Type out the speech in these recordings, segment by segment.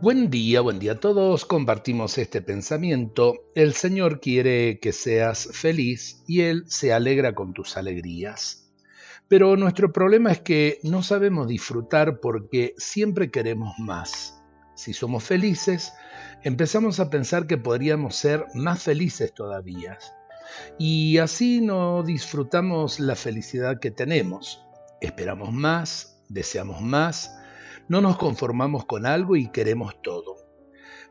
Buen día, buen día a todos. Compartimos este pensamiento. El Señor quiere que seas feliz y Él se alegra con tus alegrías. Pero nuestro problema es que no sabemos disfrutar porque siempre queremos más. Si somos felices, empezamos a pensar que podríamos ser más felices todavía. Y así no disfrutamos la felicidad que tenemos. Esperamos más, deseamos más, no nos conformamos con algo y queremos todo.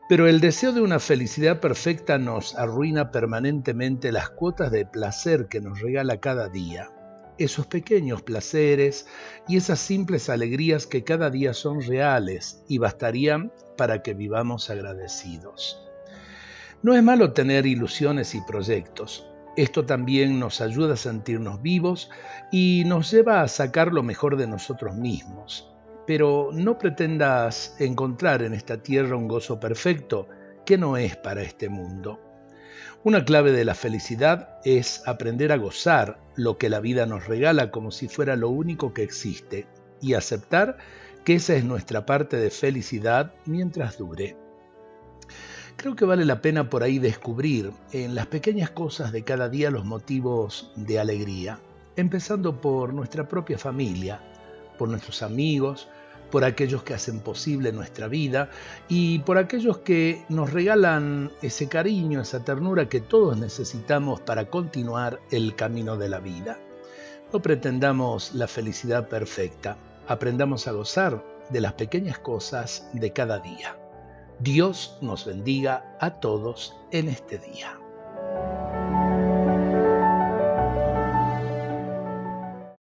Pero el deseo de una felicidad perfecta nos arruina permanentemente las cuotas de placer que nos regala cada día, esos pequeños placeres y esas simples alegrías que cada día son reales y bastarían para que vivamos agradecidos. No es malo tener ilusiones y proyectos. Esto también nos ayuda a sentirnos vivos y nos lleva a sacar lo mejor de nosotros mismos pero no pretendas encontrar en esta tierra un gozo perfecto que no es para este mundo. Una clave de la felicidad es aprender a gozar lo que la vida nos regala como si fuera lo único que existe y aceptar que esa es nuestra parte de felicidad mientras dure. Creo que vale la pena por ahí descubrir en las pequeñas cosas de cada día los motivos de alegría, empezando por nuestra propia familia, por nuestros amigos, por aquellos que hacen posible nuestra vida y por aquellos que nos regalan ese cariño, esa ternura que todos necesitamos para continuar el camino de la vida. No pretendamos la felicidad perfecta, aprendamos a gozar de las pequeñas cosas de cada día. Dios nos bendiga a todos en este día.